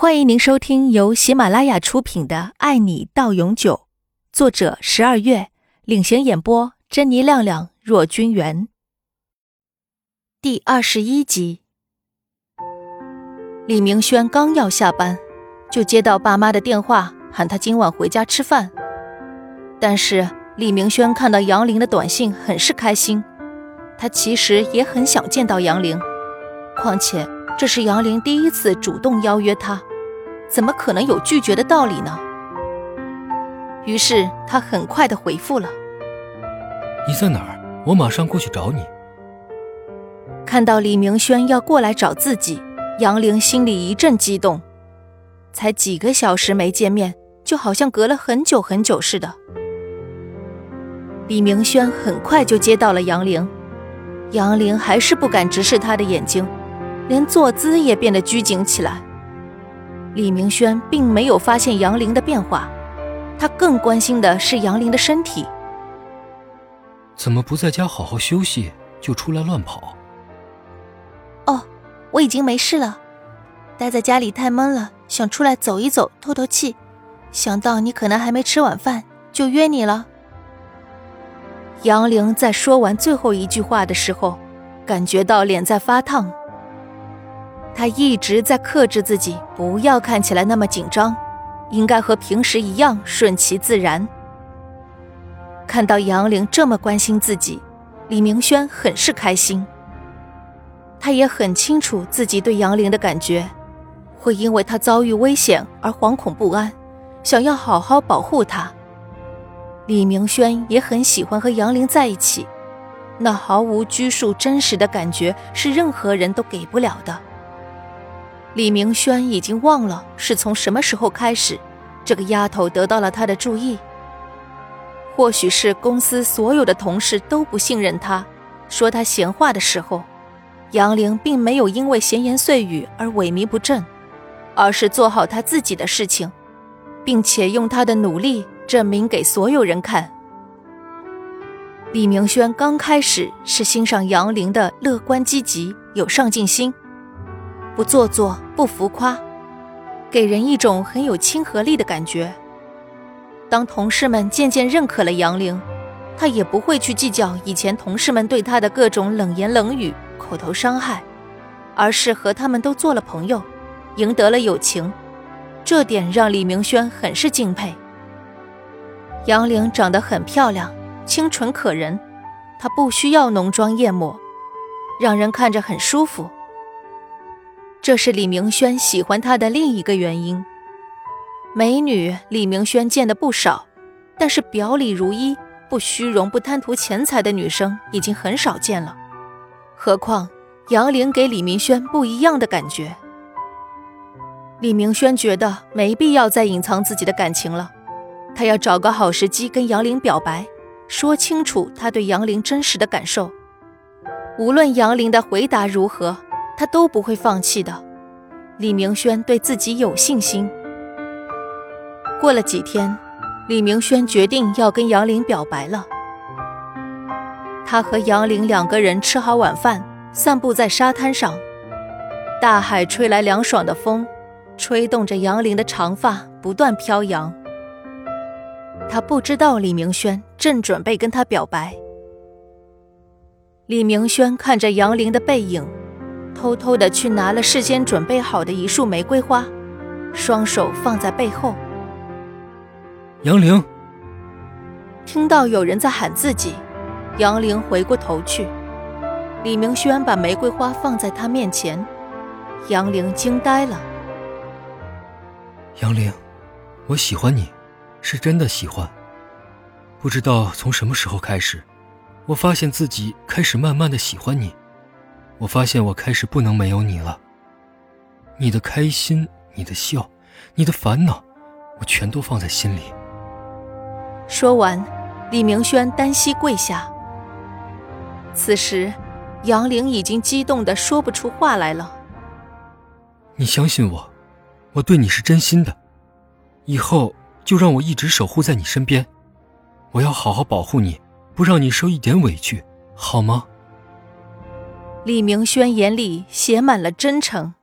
欢迎您收听由喜马拉雅出品的《爱你到永久》，作者十二月领衔演播，珍妮、亮亮、若君元。第二十一集，李明轩刚要下班，就接到爸妈的电话，喊他今晚回家吃饭。但是李明轩看到杨玲的短信，很是开心。他其实也很想见到杨玲，况且这是杨玲第一次主动邀约他。怎么可能有拒绝的道理呢？于是他很快的回复了：“你在哪儿？我马上过去找你。”看到李明轩要过来找自己，杨玲心里一阵激动。才几个小时没见面，就好像隔了很久很久似的。李明轩很快就接到了杨玲，杨玲还是不敢直视他的眼睛，连坐姿也变得拘谨起来。李明轩并没有发现杨玲的变化，他更关心的是杨玲的身体。怎么不在家好好休息，就出来乱跑？哦，我已经没事了，待在家里太闷了，想出来走一走，透透气。想到你可能还没吃晚饭，就约你了。杨玲在说完最后一句话的时候，感觉到脸在发烫。他一直在克制自己，不要看起来那么紧张，应该和平时一样顺其自然。看到杨玲这么关心自己，李明轩很是开心。他也很清楚自己对杨玲的感觉，会因为她遭遇危险而惶恐不安，想要好好保护她。李明轩也很喜欢和杨玲在一起，那毫无拘束、真实的感觉是任何人都给不了的。李明轩已经忘了是从什么时候开始，这个丫头得到了他的注意。或许是公司所有的同事都不信任他，说他闲话的时候，杨玲并没有因为闲言碎语而萎靡不振，而是做好他自己的事情，并且用他的努力证明给所有人看。李明轩刚开始是欣赏杨玲的乐观积极、有上进心。不做作，不浮夸，给人一种很有亲和力的感觉。当同事们渐渐认可了杨玲，他也不会去计较以前同事们对他的各种冷言冷语、口头伤害，而是和他们都做了朋友，赢得了友情。这点让李明轩很是敬佩。杨玲长得很漂亮，清纯可人，她不需要浓妆艳抹，让人看着很舒服。这是李明轩喜欢她的另一个原因。美女李明轩见的不少，但是表里如一、不虚荣、不贪图钱财的女生已经很少见了。何况杨玲给李明轩不一样的感觉。李明轩觉得没必要再隐藏自己的感情了，他要找个好时机跟杨玲表白，说清楚他对杨玲真实的感受。无论杨玲的回答如何。他都不会放弃的，李明轩对自己有信心。过了几天，李明轩决定要跟杨玲表白了。他和杨玲两个人吃好晚饭，散步在沙滩上，大海吹来凉爽的风，吹动着杨玲的长发不断飘扬。他不知道李明轩正准备跟他表白。李明轩看着杨玲的背影。偷偷的去拿了事先准备好的一束玫瑰花，双手放在背后。杨玲听到有人在喊自己，杨玲回过头去，李明轩把玫瑰花放在他面前，杨玲惊呆了。杨玲，我喜欢你，是真的喜欢。不知道从什么时候开始，我发现自己开始慢慢的喜欢你。我发现我开始不能没有你了。你的开心，你的笑，你的烦恼，我全都放在心里。说完，李明轩单膝跪下。此时，杨玲已经激动的说不出话来了。你相信我，我对你是真心的。以后就让我一直守护在你身边，我要好好保护你，不让你受一点委屈，好吗？李明轩眼里写满了真诚。